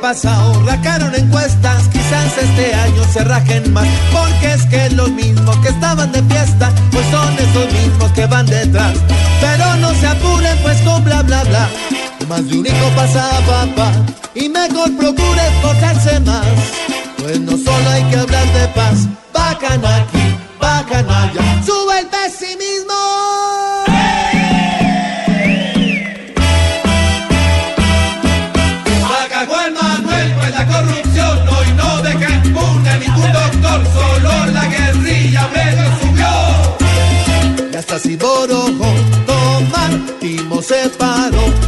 pasado racaron encuestas, quizás este año se rajen más, porque es que los mismos que estaban de fiesta, pues son esos mismos que van detrás. Pero no se apuren pues con bla bla bla, más de un hijo pasa papá, y mejor procure esforzarse más, pues no solo hay que hablar de paz, bajan aquí, bajan allá, sube el pesimismo. Tazas y borojó, tomar, timo se paró.